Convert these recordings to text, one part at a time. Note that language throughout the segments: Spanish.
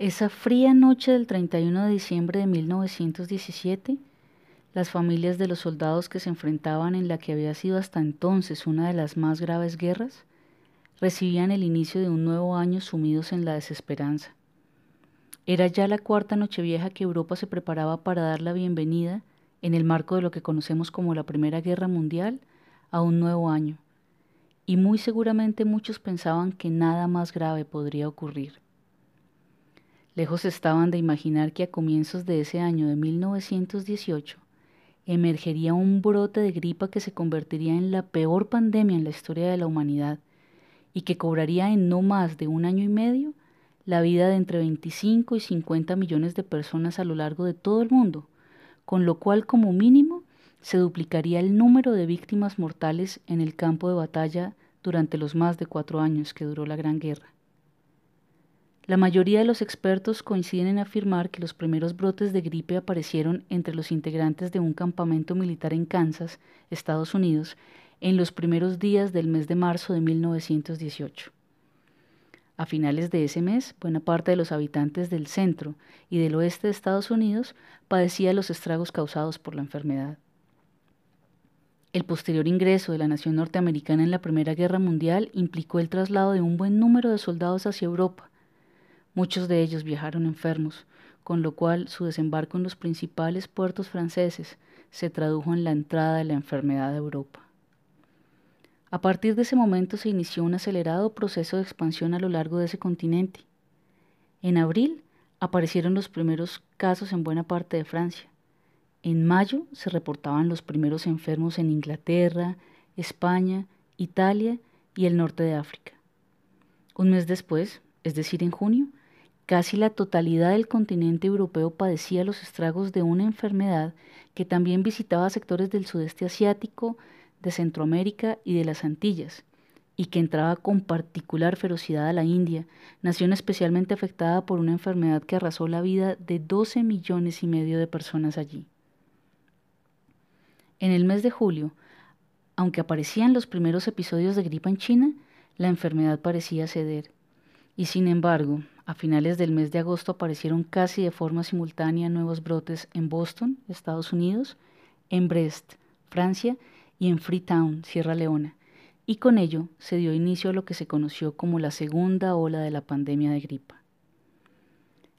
Esa fría noche del 31 de diciembre de 1917, las familias de los soldados que se enfrentaban en la que había sido hasta entonces una de las más graves guerras, recibían el inicio de un nuevo año sumidos en la desesperanza. Era ya la cuarta Nochevieja que Europa se preparaba para dar la bienvenida, en el marco de lo que conocemos como la Primera Guerra Mundial, a un nuevo año, y muy seguramente muchos pensaban que nada más grave podría ocurrir. Lejos estaban de imaginar que a comienzos de ese año de 1918 emergería un brote de gripa que se convertiría en la peor pandemia en la historia de la humanidad y que cobraría en no más de un año y medio la vida de entre 25 y 50 millones de personas a lo largo de todo el mundo, con lo cual como mínimo se duplicaría el número de víctimas mortales en el campo de batalla durante los más de cuatro años que duró la Gran Guerra. La mayoría de los expertos coinciden en afirmar que los primeros brotes de gripe aparecieron entre los integrantes de un campamento militar en Kansas, Estados Unidos, en los primeros días del mes de marzo de 1918. A finales de ese mes, buena parte de los habitantes del centro y del oeste de Estados Unidos padecía los estragos causados por la enfermedad. El posterior ingreso de la nación norteamericana en la Primera Guerra Mundial implicó el traslado de un buen número de soldados hacia Europa, Muchos de ellos viajaron enfermos, con lo cual su desembarco en los principales puertos franceses se tradujo en la entrada de la enfermedad a Europa. A partir de ese momento se inició un acelerado proceso de expansión a lo largo de ese continente. En abril aparecieron los primeros casos en buena parte de Francia. En mayo se reportaban los primeros enfermos en Inglaterra, España, Italia y el norte de África. Un mes después, es decir, en junio, Casi la totalidad del continente europeo padecía los estragos de una enfermedad que también visitaba sectores del sudeste asiático, de Centroamérica y de las Antillas, y que entraba con particular ferocidad a la India, nación especialmente afectada por una enfermedad que arrasó la vida de 12 millones y medio de personas allí. En el mes de julio, aunque aparecían los primeros episodios de gripa en China, la enfermedad parecía ceder, y sin embargo, a finales del mes de agosto aparecieron casi de forma simultánea nuevos brotes en Boston, Estados Unidos, en Brest, Francia y en Freetown, Sierra Leona, y con ello se dio inicio a lo que se conoció como la segunda ola de la pandemia de gripa.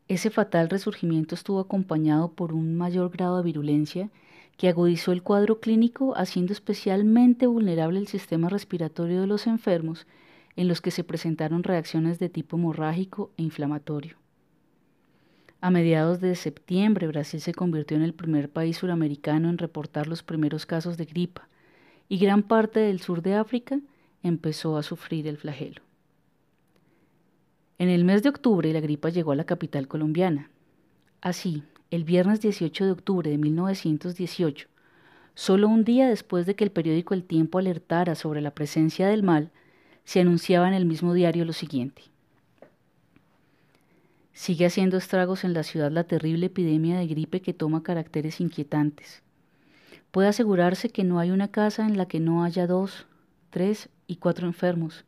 Ese fatal resurgimiento estuvo acompañado por un mayor grado de virulencia que agudizó el cuadro clínico haciendo especialmente vulnerable el sistema respiratorio de los enfermos en los que se presentaron reacciones de tipo hemorrágico e inflamatorio. A mediados de septiembre, Brasil se convirtió en el primer país suramericano en reportar los primeros casos de gripa, y gran parte del sur de África empezó a sufrir el flagelo. En el mes de octubre, la gripa llegó a la capital colombiana. Así, el viernes 18 de octubre de 1918, solo un día después de que el periódico El Tiempo alertara sobre la presencia del mal, se anunciaba en el mismo diario lo siguiente. Sigue haciendo estragos en la ciudad la terrible epidemia de gripe que toma caracteres inquietantes. Puede asegurarse que no hay una casa en la que no haya dos, tres y cuatro enfermos,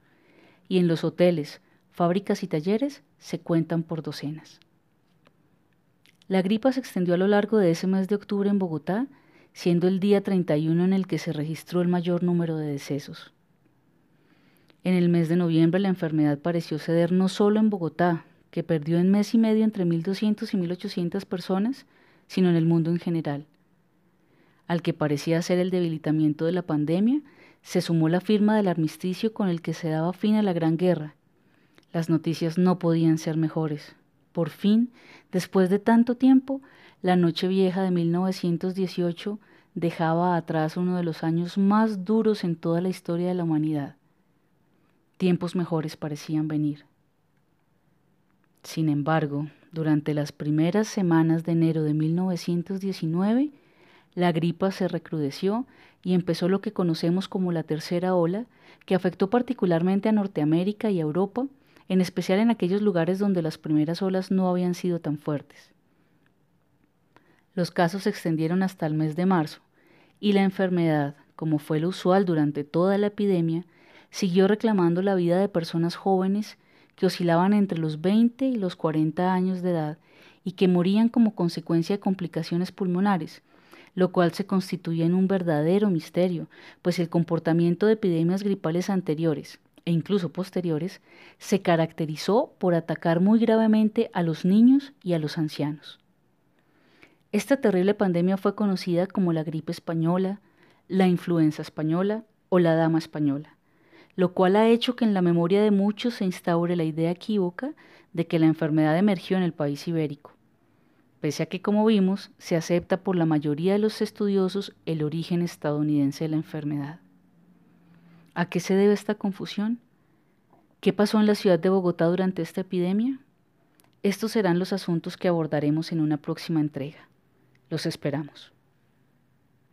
y en los hoteles, fábricas y talleres se cuentan por docenas. La gripa se extendió a lo largo de ese mes de octubre en Bogotá, siendo el día 31 en el que se registró el mayor número de decesos. En el mes de noviembre la enfermedad pareció ceder no solo en Bogotá, que perdió en mes y medio entre 1.200 y 1.800 personas, sino en el mundo en general. Al que parecía ser el debilitamiento de la pandemia, se sumó la firma del armisticio con el que se daba fin a la Gran Guerra. Las noticias no podían ser mejores. Por fin, después de tanto tiempo, la noche vieja de 1918 dejaba atrás uno de los años más duros en toda la historia de la humanidad. Tiempos mejores parecían venir. Sin embargo, durante las primeras semanas de enero de 1919, la gripa se recrudeció y empezó lo que conocemos como la tercera ola, que afectó particularmente a Norteamérica y a Europa, en especial en aquellos lugares donde las primeras olas no habían sido tan fuertes. Los casos se extendieron hasta el mes de marzo, y la enfermedad, como fue lo usual durante toda la epidemia, siguió reclamando la vida de personas jóvenes que oscilaban entre los 20 y los 40 años de edad y que morían como consecuencia de complicaciones pulmonares, lo cual se constituye en un verdadero misterio, pues el comportamiento de epidemias gripales anteriores e incluso posteriores se caracterizó por atacar muy gravemente a los niños y a los ancianos. Esta terrible pandemia fue conocida como la gripe española, la influenza española o la dama española lo cual ha hecho que en la memoria de muchos se instaure la idea equívoca de que la enfermedad emergió en el país ibérico, pese a que, como vimos, se acepta por la mayoría de los estudiosos el origen estadounidense de la enfermedad. ¿A qué se debe esta confusión? ¿Qué pasó en la ciudad de Bogotá durante esta epidemia? Estos serán los asuntos que abordaremos en una próxima entrega. Los esperamos.